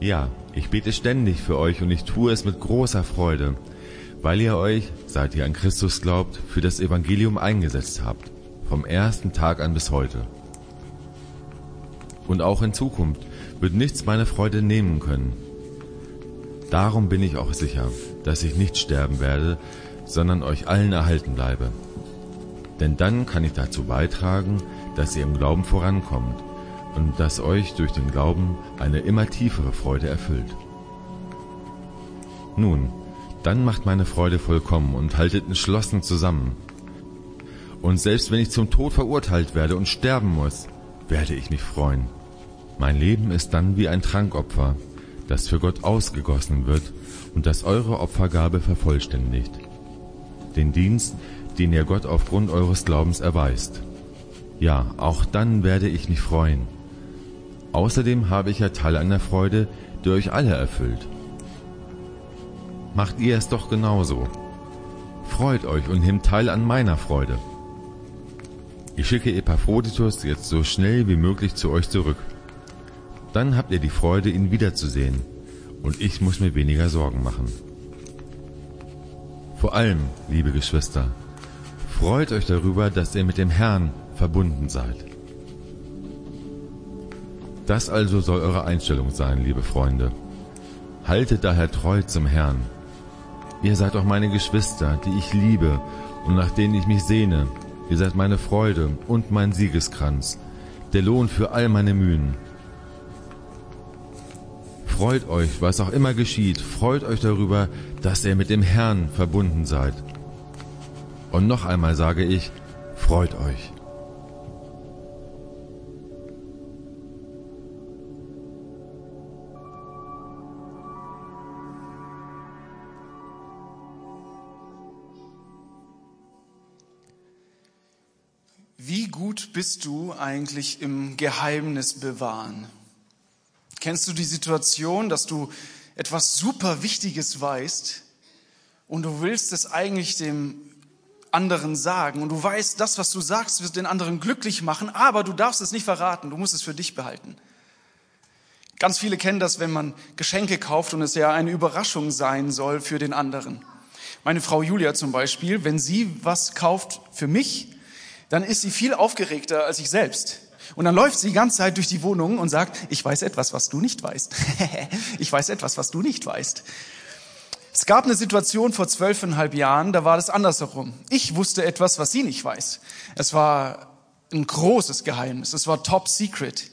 Ja, ich bete ständig für euch und ich tue es mit großer Freude, weil ihr euch, seit ihr an Christus glaubt, für das Evangelium eingesetzt habt, vom ersten Tag an bis heute. Und auch in Zukunft wird nichts meine Freude nehmen können. Darum bin ich auch sicher, dass ich nicht sterben werde, sondern euch allen erhalten bleibe. Denn dann kann ich dazu beitragen, dass ihr im Glauben vorankommt und dass euch durch den Glauben eine immer tiefere Freude erfüllt. Nun, dann macht meine Freude vollkommen und haltet entschlossen zusammen. Und selbst wenn ich zum Tod verurteilt werde und sterben muss, werde ich mich freuen. Mein Leben ist dann wie ein Trankopfer, das für Gott ausgegossen wird und das eure Opfergabe vervollständigt. Den Dienst, den ihr Gott aufgrund eures Glaubens erweist. Ja, auch dann werde ich mich freuen. Außerdem habe ich ja Teil an der Freude, die euch alle erfüllt. Macht ihr es doch genauso. Freut euch und nehmt teil an meiner Freude. Ich schicke Epaphroditus jetzt so schnell wie möglich zu euch zurück. Dann habt ihr die Freude, ihn wiederzusehen, und ich muss mir weniger Sorgen machen. Vor allem, liebe Geschwister, freut euch darüber, dass ihr mit dem Herrn verbunden seid. Das also soll eure Einstellung sein, liebe Freunde. Haltet daher treu zum Herrn. Ihr seid auch meine Geschwister, die ich liebe und nach denen ich mich sehne. Ihr seid meine Freude und mein Siegeskranz, der Lohn für all meine Mühen. Freut euch, was auch immer geschieht, freut euch darüber, dass ihr mit dem Herrn verbunden seid. Und noch einmal sage ich, freut euch. Gut bist du eigentlich im Geheimnis bewahren? Kennst du die Situation, dass du etwas super Wichtiges weißt und du willst es eigentlich dem anderen sagen und du weißt, das, was du sagst, wird den anderen glücklich machen, aber du darfst es nicht verraten, du musst es für dich behalten. Ganz viele kennen das, wenn man Geschenke kauft und es ja eine Überraschung sein soll für den anderen. Meine Frau Julia zum Beispiel, wenn sie was kauft für mich, dann ist sie viel aufgeregter als ich selbst. Und dann läuft sie die ganze Zeit durch die Wohnung und sagt, ich weiß etwas, was du nicht weißt. ich weiß etwas, was du nicht weißt. Es gab eine Situation vor zwölfeinhalb Jahren, da war das andersherum. Ich wusste etwas, was sie nicht weiß. Es war ein großes Geheimnis. Es war top secret.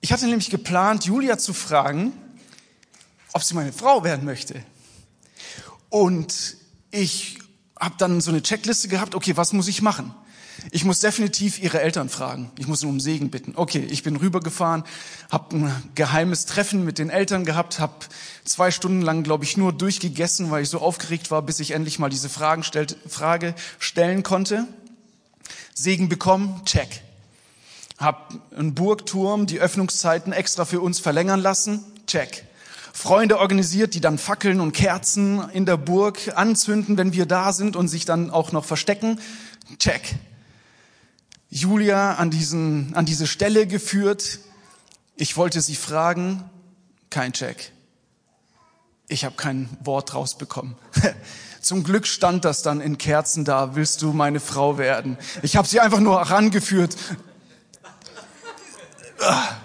Ich hatte nämlich geplant, Julia zu fragen, ob sie meine Frau werden möchte. Und ich habe dann so eine Checkliste gehabt, okay, was muss ich machen? Ich muss definitiv ihre Eltern fragen. Ich muss um Segen bitten. Okay, ich bin rübergefahren, habe ein geheimes Treffen mit den Eltern gehabt, habe zwei Stunden lang, glaube ich, nur durchgegessen, weil ich so aufgeregt war, bis ich endlich mal diese Fragen stellt, Frage stellen konnte. Segen bekommen, check. Hab einen Burgturm, die Öffnungszeiten extra für uns verlängern lassen, check. Freunde organisiert, die dann Fackeln und Kerzen in der Burg anzünden, wenn wir da sind und sich dann auch noch verstecken, check. Julia an, diesen, an diese Stelle geführt. Ich wollte sie fragen, kein Check. Ich habe kein Wort rausbekommen. Zum Glück stand das dann in Kerzen da, willst du meine Frau werden? Ich habe sie einfach nur rangeführt.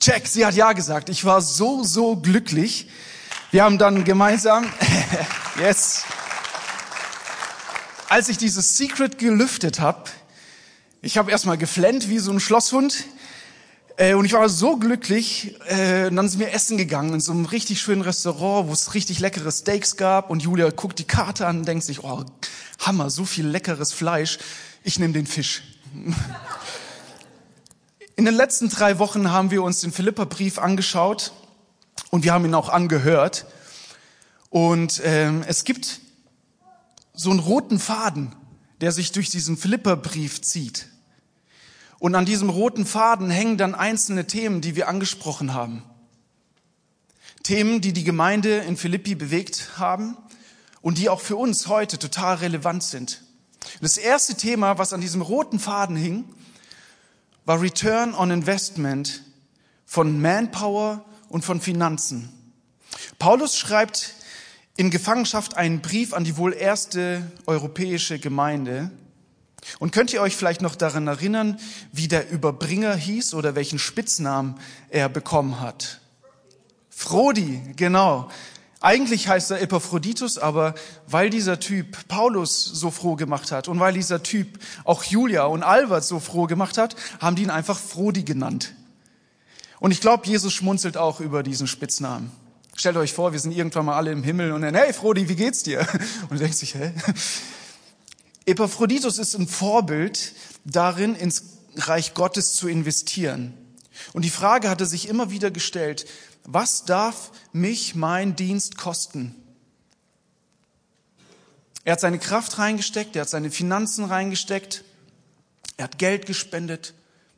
Check, sie hat ja gesagt. Ich war so, so glücklich. Wir haben dann gemeinsam, yes, als ich dieses Secret gelüftet habe, ich habe erstmal geflennt wie so ein Schlosshund. Äh, und ich war so glücklich. Äh, und dann sind wir essen gegangen in so einem richtig schönen Restaurant, wo es richtig leckere Steaks gab. Und Julia guckt die Karte an und denkt sich, oh, Hammer, so viel leckeres Fleisch. Ich nehme den Fisch. In den letzten drei Wochen haben wir uns den Philipperbrief angeschaut und wir haben ihn auch angehört. Und ähm, es gibt so einen roten Faden, der sich durch diesen Philipperbrief zieht. Und an diesem roten Faden hängen dann einzelne Themen, die wir angesprochen haben. Themen, die die Gemeinde in Philippi bewegt haben und die auch für uns heute total relevant sind. Das erste Thema, was an diesem roten Faden hing, war Return on Investment von Manpower und von Finanzen. Paulus schreibt in Gefangenschaft einen Brief an die wohl erste europäische Gemeinde. Und könnt ihr euch vielleicht noch daran erinnern, wie der Überbringer hieß oder welchen Spitznamen er bekommen hat? Frodi, genau. Eigentlich heißt er Epaphroditus, aber weil dieser Typ Paulus so froh gemacht hat und weil dieser Typ auch Julia und Albert so froh gemacht hat, haben die ihn einfach Frodi genannt. Und ich glaube, Jesus schmunzelt auch über diesen Spitznamen. Stellt euch vor, wir sind irgendwann mal alle im Himmel und dann, hey Frodi, wie geht's dir? Und du denkst sich, hä? Epaphroditus ist ein Vorbild darin, ins Reich Gottes zu investieren. Und die Frage hatte sich immer wieder gestellt, was darf mich mein Dienst kosten? Er hat seine Kraft reingesteckt, er hat seine Finanzen reingesteckt, er hat Geld gespendet,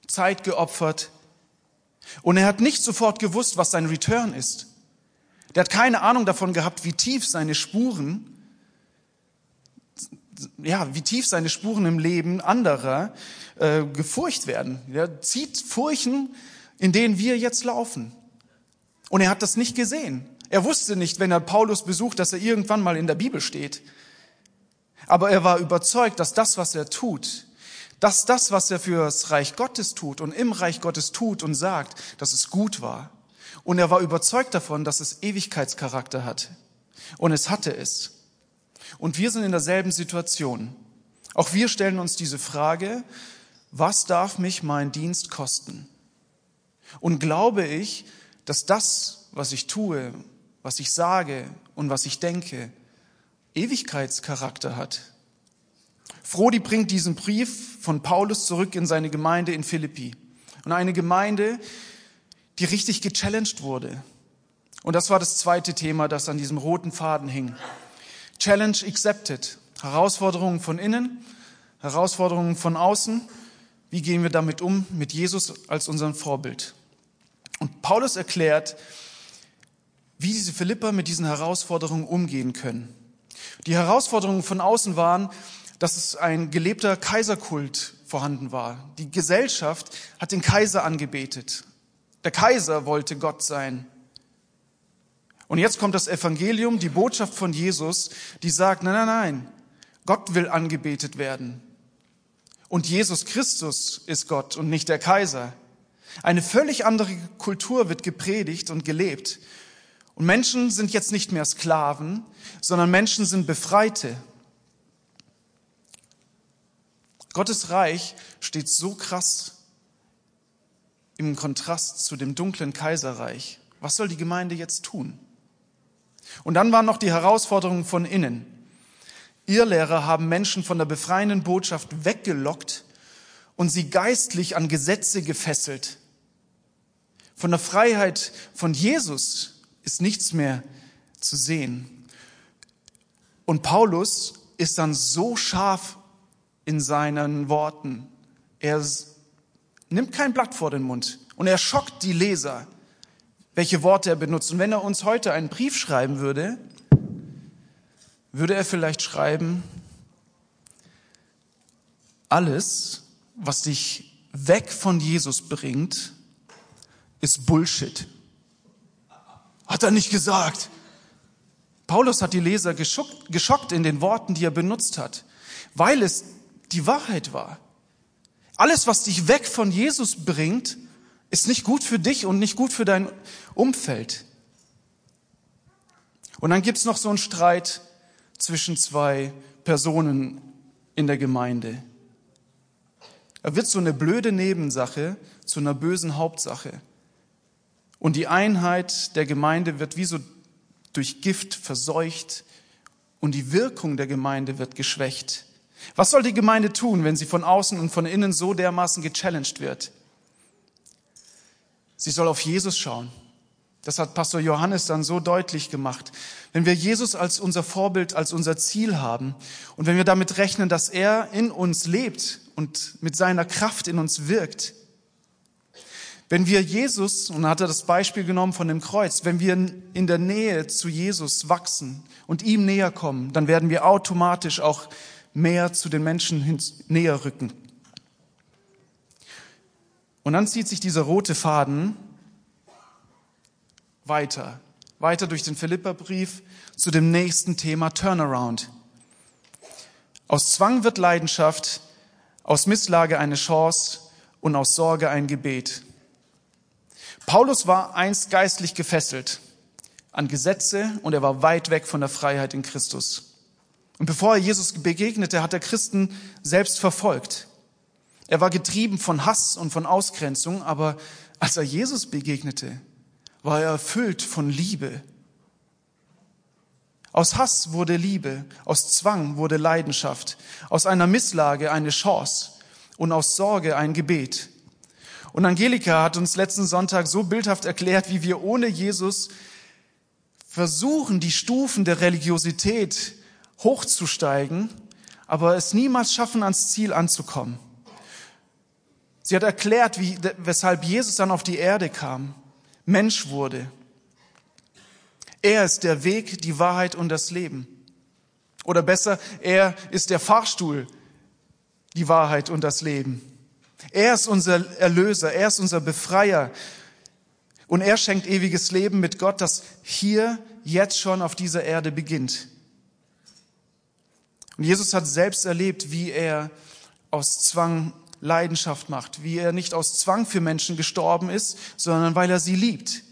Zeit geopfert und er hat nicht sofort gewusst, was sein Return ist. Der hat keine Ahnung davon gehabt, wie tief seine Spuren, ja, wie tief seine Spuren im Leben anderer äh, gefurcht werden. Er zieht Furchen, in denen wir jetzt laufen. Und er hat das nicht gesehen. Er wusste nicht, wenn er Paulus besucht, dass er irgendwann mal in der Bibel steht. Aber er war überzeugt, dass das, was er tut, dass das, was er für das Reich Gottes tut und im Reich Gottes tut und sagt, dass es gut war. Und er war überzeugt davon, dass es Ewigkeitscharakter hat. Und es hatte es. Und wir sind in derselben Situation. Auch wir stellen uns diese Frage, was darf mich mein Dienst kosten? Und glaube ich, dass das, was ich tue, was ich sage und was ich denke, Ewigkeitscharakter hat. Frodi bringt diesen Brief von Paulus zurück in seine Gemeinde in Philippi. Und eine Gemeinde, die richtig gechallenged wurde. Und das war das zweite Thema, das an diesem roten Faden hing. Challenge accepted. Herausforderungen von innen, Herausforderungen von außen. Wie gehen wir damit um mit Jesus als unserem Vorbild? Und Paulus erklärt, wie diese Philipper mit diesen Herausforderungen umgehen können. Die Herausforderungen von außen waren, dass es ein gelebter Kaiserkult vorhanden war. Die Gesellschaft hat den Kaiser angebetet. Der Kaiser wollte Gott sein. Und jetzt kommt das Evangelium, die Botschaft von Jesus, die sagt, nein, nein, nein, Gott will angebetet werden. Und Jesus Christus ist Gott und nicht der Kaiser. Eine völlig andere Kultur wird gepredigt und gelebt. Und Menschen sind jetzt nicht mehr Sklaven, sondern Menschen sind Befreite. Gottes Reich steht so krass im Kontrast zu dem dunklen Kaiserreich. Was soll die Gemeinde jetzt tun? Und dann waren noch die Herausforderungen von innen. Irrlehrer haben Menschen von der befreienden Botschaft weggelockt und sie geistlich an Gesetze gefesselt. Von der Freiheit von Jesus ist nichts mehr zu sehen. Und Paulus ist dann so scharf in seinen Worten. Er nimmt kein Blatt vor den Mund und er schockt die Leser, welche Worte er benutzt. Und wenn er uns heute einen Brief schreiben würde, würde er vielleicht schreiben, alles, was dich weg von Jesus bringt, ist Bullshit. Hat er nicht gesagt. Paulus hat die Leser geschockt, geschockt in den Worten, die er benutzt hat, weil es die Wahrheit war. Alles, was dich weg von Jesus bringt, ist nicht gut für dich und nicht gut für dein Umfeld. Und dann gibt's noch so einen Streit zwischen zwei Personen in der Gemeinde. Er wird so eine blöde Nebensache zu einer bösen Hauptsache. Und die Einheit der Gemeinde wird wie so durch Gift verseucht und die Wirkung der Gemeinde wird geschwächt. Was soll die Gemeinde tun, wenn sie von außen und von innen so dermaßen gechallenged wird? Sie soll auf Jesus schauen. Das hat Pastor Johannes dann so deutlich gemacht. Wenn wir Jesus als unser Vorbild, als unser Ziel haben und wenn wir damit rechnen, dass er in uns lebt und mit seiner Kraft in uns wirkt, wenn wir Jesus, und hat er das Beispiel genommen von dem Kreuz, wenn wir in der Nähe zu Jesus wachsen und ihm näher kommen, dann werden wir automatisch auch mehr zu den Menschen näher rücken. Und dann zieht sich dieser rote Faden weiter, weiter durch den Philipperbrief zu dem nächsten Thema Turnaround. Aus Zwang wird Leidenschaft, aus Misslage eine Chance und aus Sorge ein Gebet. Paulus war einst geistlich gefesselt an Gesetze und er war weit weg von der Freiheit in Christus. Und bevor er Jesus begegnete, hat er Christen selbst verfolgt. Er war getrieben von Hass und von Ausgrenzung, aber als er Jesus begegnete, war er erfüllt von Liebe. Aus Hass wurde Liebe, aus Zwang wurde Leidenschaft, aus einer Misslage eine Chance und aus Sorge ein Gebet. Und Angelika hat uns letzten Sonntag so bildhaft erklärt, wie wir ohne Jesus versuchen, die Stufen der Religiosität hochzusteigen, aber es niemals schaffen, ans Ziel anzukommen. Sie hat erklärt, wie, weshalb Jesus dann auf die Erde kam, Mensch wurde. Er ist der Weg, die Wahrheit und das Leben. Oder besser, er ist der Fahrstuhl, die Wahrheit und das Leben. Er ist unser Erlöser, er ist unser Befreier. Und er schenkt ewiges Leben mit Gott, das hier jetzt schon auf dieser Erde beginnt. Und Jesus hat selbst erlebt, wie er aus Zwang Leidenschaft macht, wie er nicht aus Zwang für Menschen gestorben ist, sondern weil er sie liebt.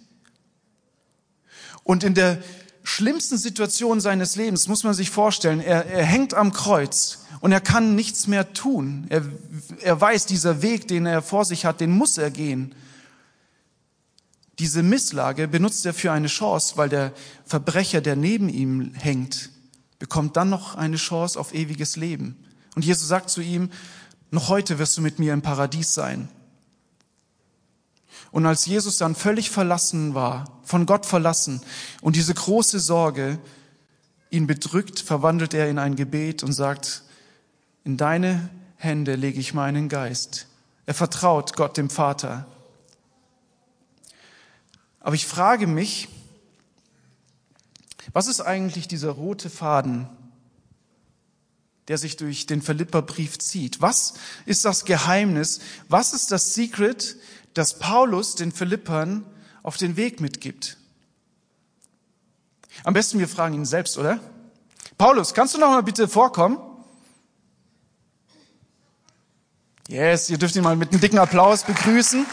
Und in der schlimmsten Situation seines Lebens muss man sich vorstellen, er, er hängt am Kreuz und er kann nichts mehr tun. Er, er weiß, dieser Weg, den er vor sich hat, den muss er gehen. Diese Misslage benutzt er für eine Chance, weil der Verbrecher, der neben ihm hängt, bekommt dann noch eine Chance auf ewiges Leben. Und Jesus sagt zu ihm, noch heute wirst du mit mir im Paradies sein. Und als Jesus dann völlig verlassen war, von Gott verlassen und diese große Sorge ihn bedrückt, verwandelt er in ein Gebet und sagt, in deine Hände lege ich meinen Geist. Er vertraut Gott dem Vater. Aber ich frage mich, was ist eigentlich dieser rote Faden, der sich durch den Philipperbrief zieht? Was ist das Geheimnis? Was ist das Secret, das Paulus den Philippern auf den Weg mitgibt? Am besten wir fragen ihn selbst, oder? Paulus, kannst du noch mal bitte vorkommen? Yes, ihr dürft ihn mal mit einem dicken Applaus begrüßen.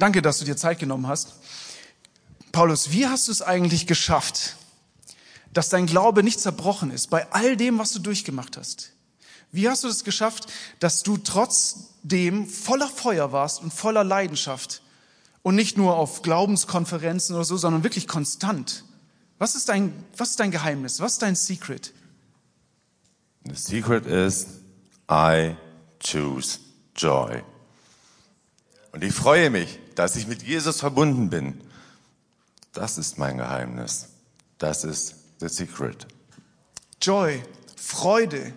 Danke, dass du dir Zeit genommen hast. Paulus, wie hast du es eigentlich geschafft, dass dein Glaube nicht zerbrochen ist bei all dem, was du durchgemacht hast? Wie hast du es geschafft, dass du trotzdem voller Feuer warst und voller Leidenschaft und nicht nur auf Glaubenskonferenzen oder so, sondern wirklich konstant? Was ist dein, was ist dein Geheimnis? Was ist dein Secret? The secret is I choose joy. Und ich freue mich, dass ich mit Jesus verbunden bin. Das ist mein Geheimnis. Das ist the secret. Joy, Freude.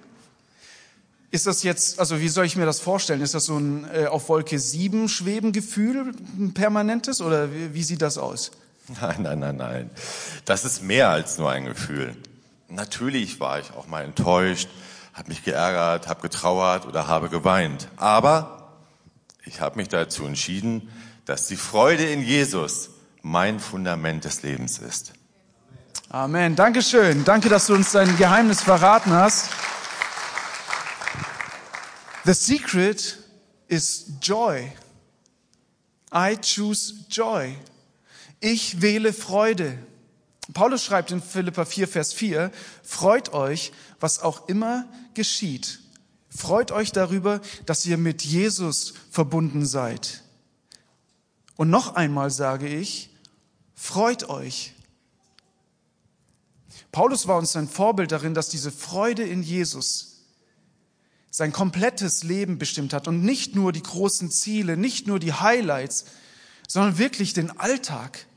Ist das jetzt, also wie soll ich mir das vorstellen? Ist das so ein äh, auf Wolke 7 schweben Gefühl, ein permanentes oder wie, wie sieht das aus? Nein, nein, nein, nein. Das ist mehr als nur ein Gefühl. Natürlich war ich auch mal enttäuscht, habe mich geärgert, habe getrauert oder habe geweint. Aber ich habe mich dazu entschieden, dass die Freude in Jesus mein Fundament des Lebens ist. Amen. Dankeschön. Danke, dass du uns dein Geheimnis verraten hast. The secret is joy. I choose joy. Ich wähle Freude. Paulus schreibt in Philippa 4, Vers 4, freut euch, was auch immer geschieht. Freut euch darüber, dass ihr mit Jesus verbunden seid. Und noch einmal sage ich, freut euch. Paulus war uns ein Vorbild darin, dass diese Freude in Jesus sein komplettes Leben bestimmt hat und nicht nur die großen Ziele, nicht nur die Highlights, sondern wirklich den Alltag,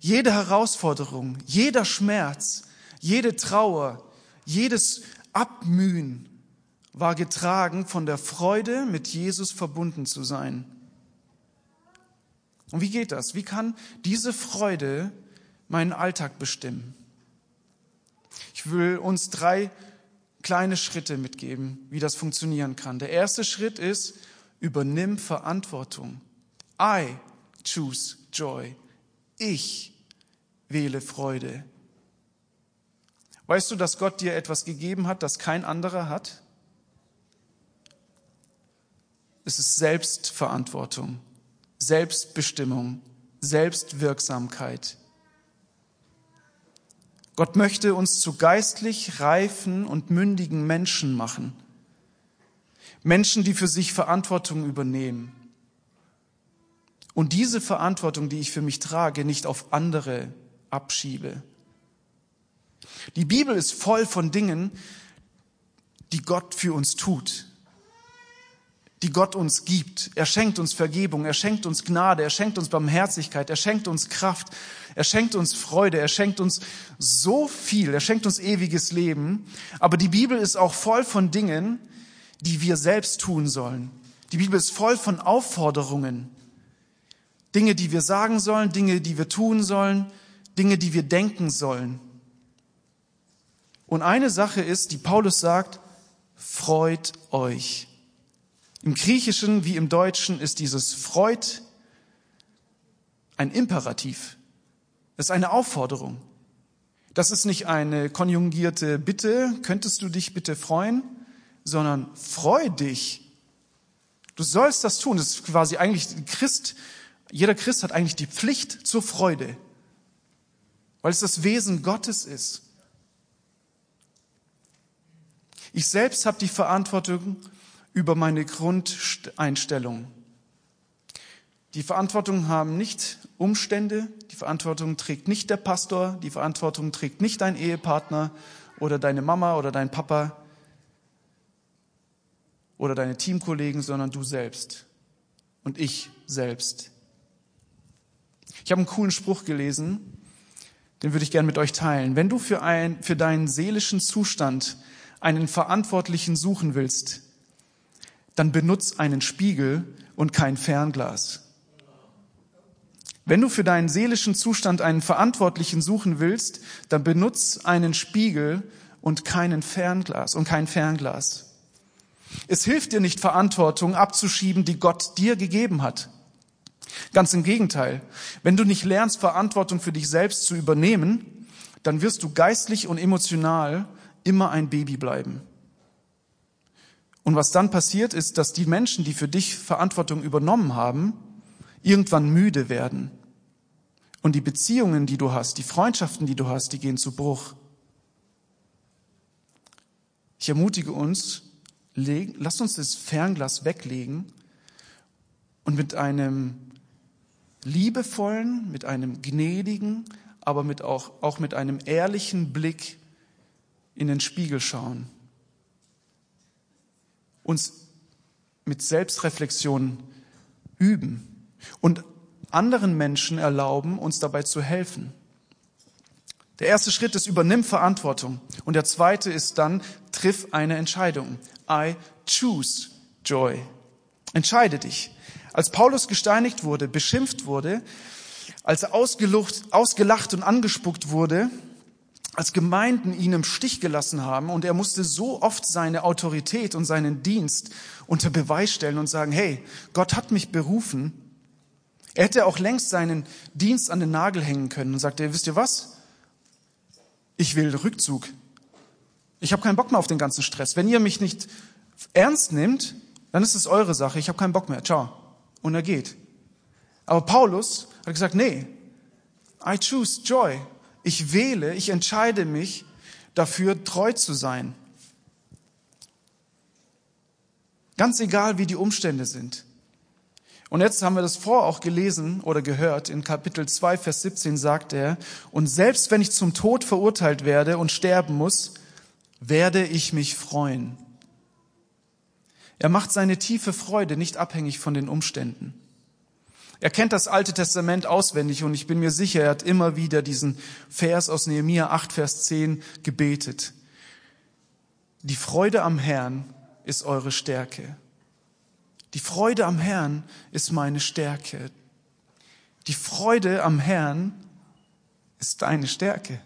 jede Herausforderung, jeder Schmerz, jede Trauer, jedes Abmühen war getragen von der Freude, mit Jesus verbunden zu sein. Und wie geht das? Wie kann diese Freude meinen Alltag bestimmen? Ich will uns drei kleine Schritte mitgeben, wie das funktionieren kann. Der erste Schritt ist, übernimm Verantwortung I choose joy. Ich wähle Freude. Weißt du, dass Gott dir etwas gegeben hat, das kein anderer hat? Es ist Selbstverantwortung, Selbstbestimmung, Selbstwirksamkeit. Gott möchte uns zu geistlich reifen und mündigen Menschen machen. Menschen, die für sich Verantwortung übernehmen. Und diese Verantwortung, die ich für mich trage, nicht auf andere abschiebe. Die Bibel ist voll von Dingen, die Gott für uns tut, die Gott uns gibt. Er schenkt uns Vergebung, er schenkt uns Gnade, er schenkt uns Barmherzigkeit, er schenkt uns Kraft, er schenkt uns Freude, er schenkt uns so viel, er schenkt uns ewiges Leben. Aber die Bibel ist auch voll von Dingen, die wir selbst tun sollen. Die Bibel ist voll von Aufforderungen. Dinge, die wir sagen sollen, Dinge, die wir tun sollen, Dinge, die wir denken sollen. Und eine Sache ist, die Paulus sagt, freut euch. Im Griechischen wie im Deutschen ist dieses freut ein Imperativ. Das ist eine Aufforderung. Das ist nicht eine konjugierte Bitte, könntest du dich bitte freuen, sondern freu dich. Du sollst das tun. Das ist quasi eigentlich Christ, jeder Christ hat eigentlich die Pflicht zur Freude, weil es das Wesen Gottes ist. Ich selbst habe die Verantwortung über meine Grundeinstellung. Die Verantwortung haben nicht Umstände, die Verantwortung trägt nicht der Pastor, die Verantwortung trägt nicht dein Ehepartner oder deine Mama oder dein Papa oder deine Teamkollegen, sondern du selbst und ich selbst. Ich habe einen coolen Spruch gelesen, den würde ich gern mit euch teilen. Wenn du für, ein, für deinen seelischen Zustand einen Verantwortlichen suchen willst, dann benutz einen Spiegel und kein Fernglas. Wenn du für deinen seelischen Zustand einen Verantwortlichen suchen willst, dann benutz einen Spiegel und keinen Fernglas und kein Fernglas. Es hilft dir nicht, Verantwortung abzuschieben, die Gott dir gegeben hat. Ganz im Gegenteil. Wenn du nicht lernst, Verantwortung für dich selbst zu übernehmen, dann wirst du geistlich und emotional immer ein Baby bleiben. Und was dann passiert ist, dass die Menschen, die für dich Verantwortung übernommen haben, irgendwann müde werden. Und die Beziehungen, die du hast, die Freundschaften, die du hast, die gehen zu Bruch. Ich ermutige uns, lasst uns das Fernglas weglegen und mit einem liebevollen, mit einem gnädigen, aber mit auch, auch mit einem ehrlichen Blick in den Spiegel schauen. Uns mit Selbstreflexion üben und anderen Menschen erlauben, uns dabei zu helfen. Der erste Schritt ist, übernimm Verantwortung. Und der zweite ist dann, triff eine Entscheidung. I choose joy. Entscheide dich. Als Paulus gesteinigt wurde, beschimpft wurde, als er ausgelacht und angespuckt wurde, als Gemeinden ihn im Stich gelassen haben und er musste so oft seine Autorität und seinen Dienst unter Beweis stellen und sagen, hey, Gott hat mich berufen. Er hätte auch längst seinen Dienst an den Nagel hängen können und sagte, wisst ihr was? Ich will Rückzug. Ich habe keinen Bock mehr auf den ganzen Stress. Wenn ihr mich nicht ernst nehmt, dann ist es eure Sache. Ich habe keinen Bock mehr. Ciao. Und er geht. Aber Paulus hat gesagt, nee, I choose joy. Ich wähle, ich entscheide mich dafür, treu zu sein. Ganz egal, wie die Umstände sind. Und jetzt haben wir das vor auch gelesen oder gehört. In Kapitel 2, Vers 17 sagt er, und selbst wenn ich zum Tod verurteilt werde und sterben muss, werde ich mich freuen. Er macht seine tiefe Freude nicht abhängig von den Umständen. Er kennt das Alte Testament auswendig und ich bin mir sicher, er hat immer wieder diesen Vers aus Nehemiah 8, Vers 10 gebetet. Die Freude am Herrn ist eure Stärke. Die Freude am Herrn ist meine Stärke. Die Freude am Herrn ist deine Stärke.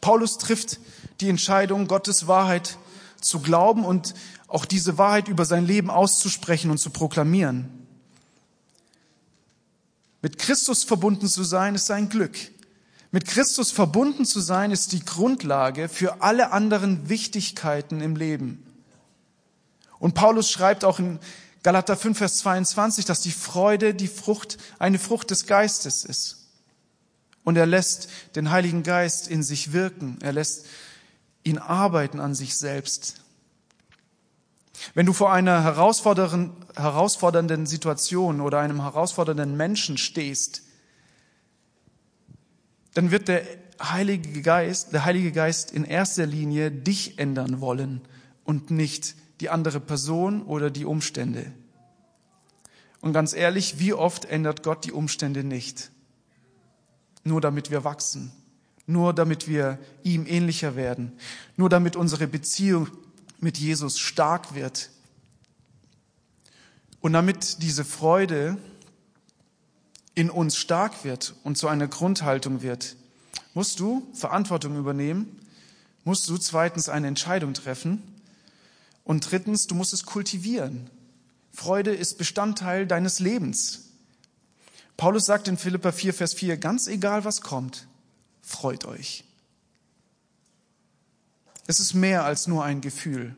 Paulus trifft die Entscheidung, Gottes Wahrheit zu glauben und auch diese Wahrheit über sein Leben auszusprechen und zu proklamieren. Mit Christus verbunden zu sein ist ein Glück. Mit Christus verbunden zu sein ist die Grundlage für alle anderen Wichtigkeiten im Leben. Und Paulus schreibt auch in Galater 5, Vers 22, dass die Freude die Frucht, eine Frucht des Geistes ist. Und er lässt den Heiligen Geist in sich wirken. Er lässt ihn arbeiten an sich selbst. Wenn du vor einer herausfordernden Situation oder einem herausfordernden Menschen stehst, dann wird der Heilige Geist, der Heilige Geist in erster Linie dich ändern wollen und nicht die andere Person oder die Umstände. Und ganz ehrlich, wie oft ändert Gott die Umstände nicht? Nur damit wir wachsen, nur damit wir ihm ähnlicher werden, nur damit unsere Beziehung mit Jesus stark wird. Und damit diese Freude in uns stark wird und zu einer Grundhaltung wird, musst du Verantwortung übernehmen, musst du zweitens eine Entscheidung treffen und drittens, du musst es kultivieren. Freude ist Bestandteil deines Lebens. Paulus sagt in Philippa 4, Vers 4, ganz egal was kommt, freut euch. Es ist mehr als nur ein Gefühl.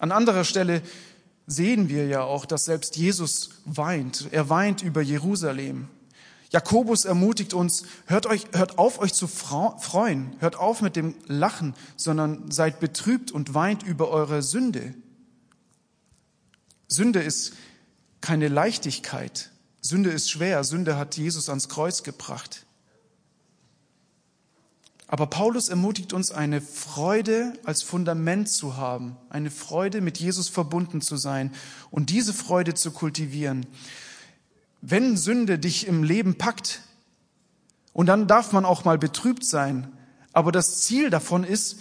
An anderer Stelle sehen wir ja auch, dass selbst Jesus weint. Er weint über Jerusalem. Jakobus ermutigt uns, hört, euch, hört auf, euch zu freuen, hört auf mit dem Lachen, sondern seid betrübt und weint über eure Sünde. Sünde ist keine Leichtigkeit. Sünde ist schwer. Sünde hat Jesus ans Kreuz gebracht. Aber Paulus ermutigt uns, eine Freude als Fundament zu haben, eine Freude mit Jesus verbunden zu sein und diese Freude zu kultivieren. Wenn Sünde dich im Leben packt, und dann darf man auch mal betrübt sein, aber das Ziel davon ist,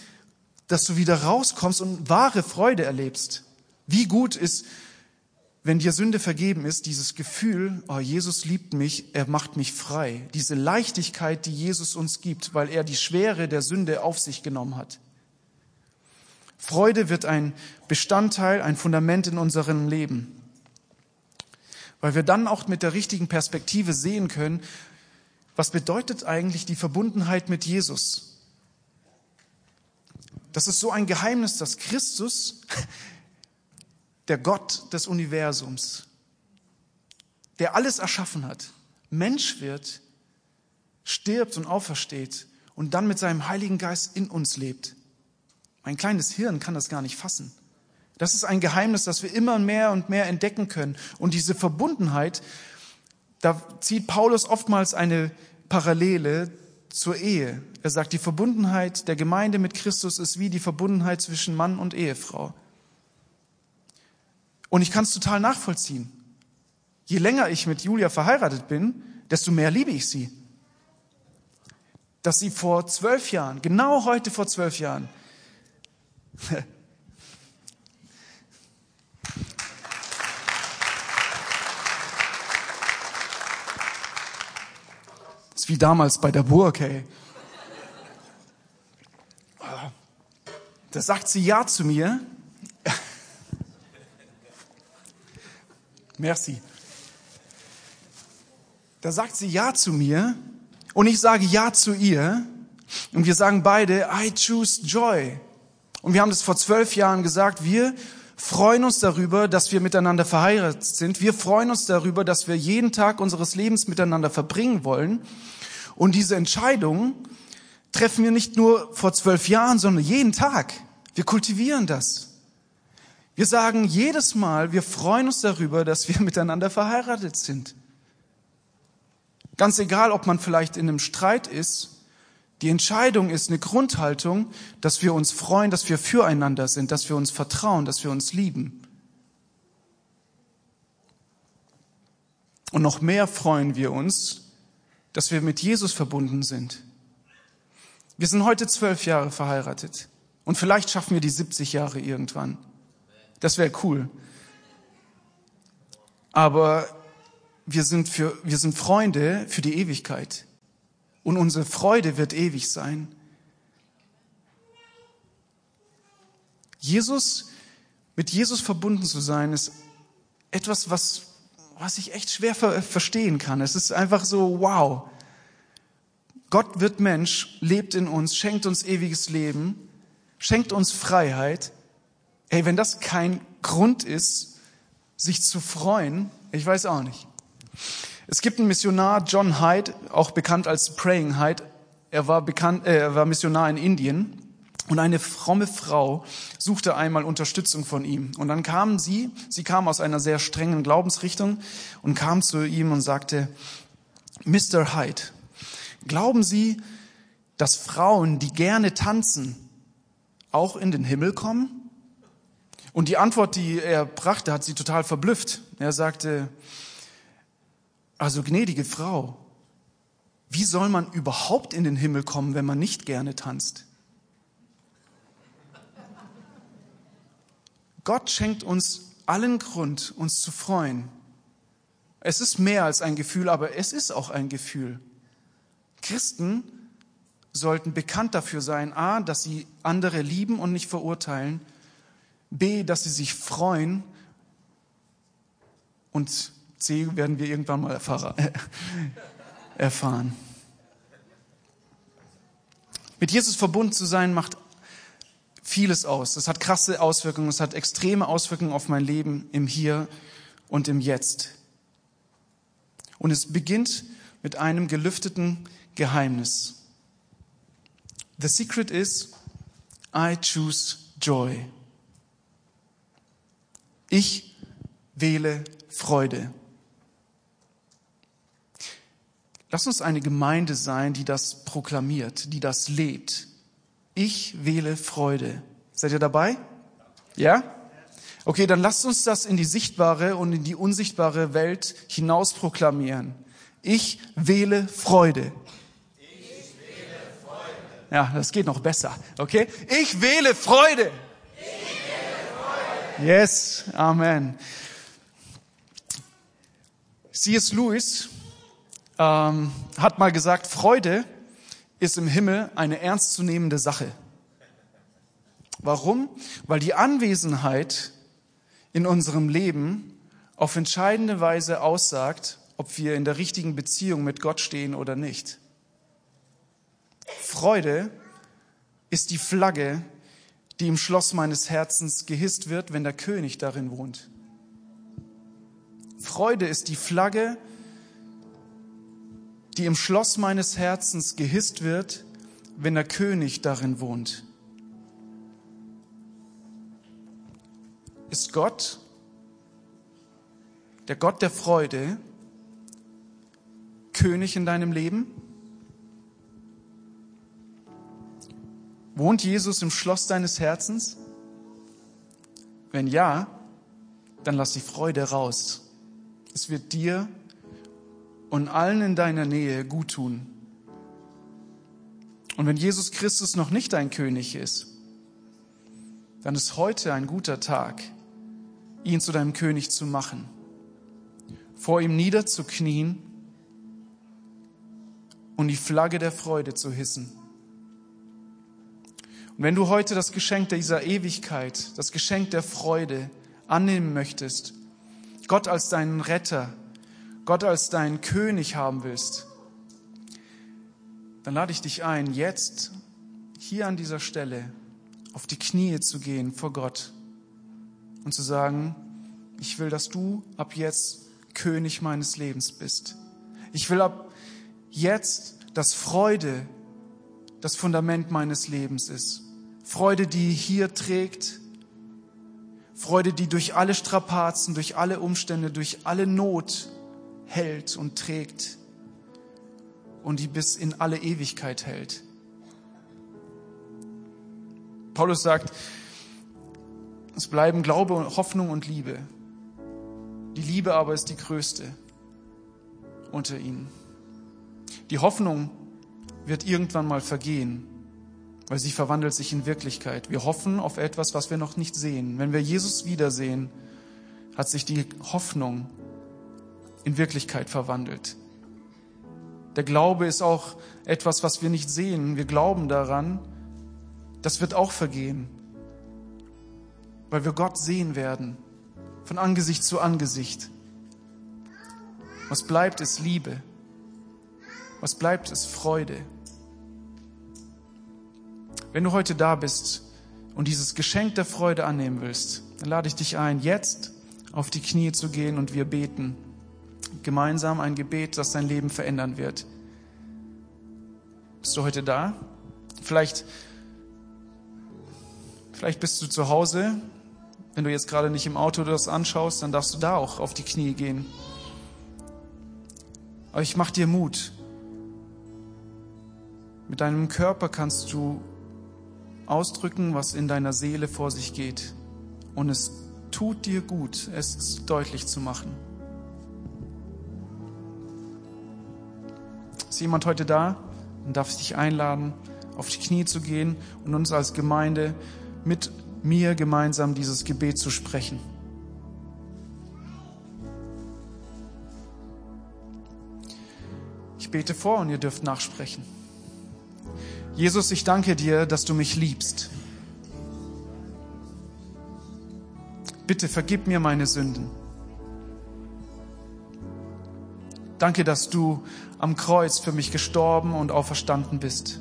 dass du wieder rauskommst und wahre Freude erlebst. Wie gut ist wenn dir Sünde vergeben ist, dieses Gefühl, oh, Jesus liebt mich, er macht mich frei, diese Leichtigkeit, die Jesus uns gibt, weil er die Schwere der Sünde auf sich genommen hat. Freude wird ein Bestandteil, ein Fundament in unserem Leben, weil wir dann auch mit der richtigen Perspektive sehen können, was bedeutet eigentlich die Verbundenheit mit Jesus. Das ist so ein Geheimnis, dass Christus der Gott des Universums, der alles erschaffen hat, Mensch wird, stirbt und aufersteht und dann mit seinem Heiligen Geist in uns lebt. Mein kleines Hirn kann das gar nicht fassen. Das ist ein Geheimnis, das wir immer mehr und mehr entdecken können. Und diese Verbundenheit, da zieht Paulus oftmals eine Parallele zur Ehe. Er sagt, die Verbundenheit der Gemeinde mit Christus ist wie die Verbundenheit zwischen Mann und Ehefrau. Und ich kann es total nachvollziehen. Je länger ich mit Julia verheiratet bin, desto mehr liebe ich sie. Dass sie vor zwölf Jahren, genau heute vor zwölf Jahren, ist wie damals bei der Burg, hey. Da sagt sie Ja zu mir Merci. Da sagt sie Ja zu mir und ich sage Ja zu ihr und wir sagen beide, I choose joy. Und wir haben das vor zwölf Jahren gesagt, wir freuen uns darüber, dass wir miteinander verheiratet sind. Wir freuen uns darüber, dass wir jeden Tag unseres Lebens miteinander verbringen wollen. Und diese Entscheidung treffen wir nicht nur vor zwölf Jahren, sondern jeden Tag. Wir kultivieren das. Wir sagen jedes Mal, wir freuen uns darüber, dass wir miteinander verheiratet sind. Ganz egal, ob man vielleicht in einem Streit ist, die Entscheidung ist eine Grundhaltung, dass wir uns freuen, dass wir füreinander sind, dass wir uns vertrauen, dass wir uns lieben. Und noch mehr freuen wir uns, dass wir mit Jesus verbunden sind. Wir sind heute zwölf Jahre verheiratet und vielleicht schaffen wir die 70 Jahre irgendwann. Das wäre cool. Aber wir sind, für, wir sind Freunde für die Ewigkeit. Und unsere Freude wird ewig sein. Jesus, mit Jesus verbunden zu sein, ist etwas, was was ich echt schwer ver verstehen kann. Es ist einfach so, wow. Gott wird Mensch, lebt in uns, schenkt uns ewiges Leben, schenkt uns Freiheit. Ey, wenn das kein Grund ist, sich zu freuen, ich weiß auch nicht. Es gibt einen Missionar, John Hyde, auch bekannt als Praying Hyde. Er war bekannt, äh, er war Missionar in Indien und eine fromme Frau suchte einmal Unterstützung von ihm. Und dann kam sie, sie kam aus einer sehr strengen Glaubensrichtung und kam zu ihm und sagte, Mr. Hyde, glauben Sie, dass Frauen, die gerne tanzen, auch in den Himmel kommen? Und die Antwort, die er brachte, hat sie total verblüfft. Er sagte, also gnädige Frau, wie soll man überhaupt in den Himmel kommen, wenn man nicht gerne tanzt? Gott schenkt uns allen Grund, uns zu freuen. Es ist mehr als ein Gefühl, aber es ist auch ein Gefühl. Christen sollten bekannt dafür sein, a, dass sie andere lieben und nicht verurteilen, b, dass sie sich freuen und c, werden wir irgendwann mal erfahren. Mit Jesus verbunden zu sein macht vieles aus. Das hat krasse Auswirkungen, es hat extreme Auswirkungen auf mein Leben im Hier und im Jetzt. Und es beginnt mit einem gelüfteten Geheimnis. The secret is, I choose joy. Ich wähle Freude. Lass uns eine Gemeinde sein, die das proklamiert, die das lebt, ich wähle Freude. Seid ihr dabei? Ja? Okay, dann lasst uns das in die sichtbare und in die unsichtbare Welt hinaus proklamieren. Ich wähle Freude. Ich wähle Freude. Ja, das geht noch besser. Okay? Ich wähle Freude. Yes, Amen. C.S. Lewis ähm, hat mal gesagt, Freude ist im Himmel eine ernstzunehmende Sache. Warum? Weil die Anwesenheit in unserem Leben auf entscheidende Weise aussagt, ob wir in der richtigen Beziehung mit Gott stehen oder nicht. Freude ist die Flagge, die im Schloss meines Herzens gehisst wird, wenn der König darin wohnt. Freude ist die Flagge, die im Schloss meines Herzens gehisst wird, wenn der König darin wohnt. Ist Gott, der Gott der Freude, König in deinem Leben? Wohnt Jesus im Schloss deines Herzens? Wenn ja, dann lass die Freude raus. Es wird dir und allen in deiner Nähe gut tun. Und wenn Jesus Christus noch nicht dein König ist, dann ist heute ein guter Tag, ihn zu deinem König zu machen, vor ihm niederzuknien und die Flagge der Freude zu hissen. Und wenn du heute das Geschenk dieser Ewigkeit, das Geschenk der Freude annehmen möchtest, Gott als deinen Retter, Gott als deinen König haben willst, dann lade ich dich ein, jetzt hier an dieser Stelle auf die Knie zu gehen vor Gott und zu sagen, ich will, dass du ab jetzt König meines Lebens bist. Ich will ab jetzt, dass Freude das Fundament meines Lebens ist. Freude, die hier trägt. Freude, die durch alle Strapazen, durch alle Umstände, durch alle Not hält und trägt und die bis in alle Ewigkeit hält. Paulus sagt, es bleiben Glaube, Hoffnung und Liebe. Die Liebe aber ist die größte unter ihnen. Die Hoffnung wird irgendwann mal vergehen, weil sie verwandelt sich in Wirklichkeit. Wir hoffen auf etwas, was wir noch nicht sehen. Wenn wir Jesus wiedersehen, hat sich die Hoffnung in Wirklichkeit verwandelt. Der Glaube ist auch etwas, was wir nicht sehen. Wir glauben daran. Das wird auch vergehen, weil wir Gott sehen werden, von Angesicht zu Angesicht. Was bleibt, ist Liebe. Was bleibt, ist Freude. Wenn du heute da bist und dieses Geschenk der Freude annehmen willst, dann lade ich dich ein, jetzt auf die Knie zu gehen und wir beten gemeinsam ein Gebet, das dein Leben verändern wird. Bist du heute da? Vielleicht, vielleicht bist du zu Hause. Wenn du jetzt gerade nicht im Auto das anschaust, dann darfst du da auch auf die Knie gehen. Aber ich mach dir Mut. Mit deinem Körper kannst du ausdrücken, was in deiner Seele vor sich geht. Und es tut dir gut, es deutlich zu machen. Ist jemand heute da? Dann darf ich dich einladen, auf die Knie zu gehen und uns als Gemeinde mit mir gemeinsam dieses Gebet zu sprechen. Ich bete vor und ihr dürft nachsprechen. Jesus, ich danke dir, dass du mich liebst. Bitte vergib mir meine Sünden. Danke, dass du am Kreuz für mich gestorben und auferstanden bist.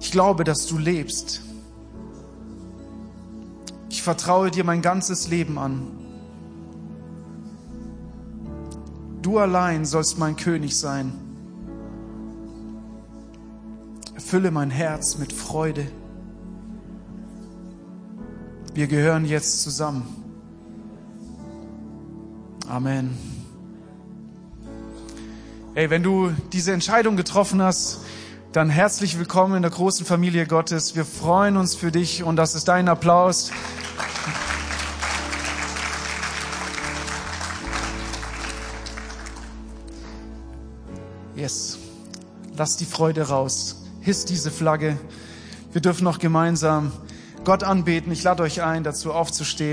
Ich glaube, dass du lebst. Ich vertraue dir mein ganzes Leben an. Du allein sollst mein König sein. Erfülle mein Herz mit Freude. Wir gehören jetzt zusammen. Amen. Hey, wenn du diese Entscheidung getroffen hast, dann herzlich willkommen in der großen Familie Gottes. Wir freuen uns für dich und das ist dein Applaus. Lass die Freude raus. Hiss diese Flagge. Wir dürfen noch gemeinsam Gott anbeten. Ich lade euch ein, dazu aufzustehen.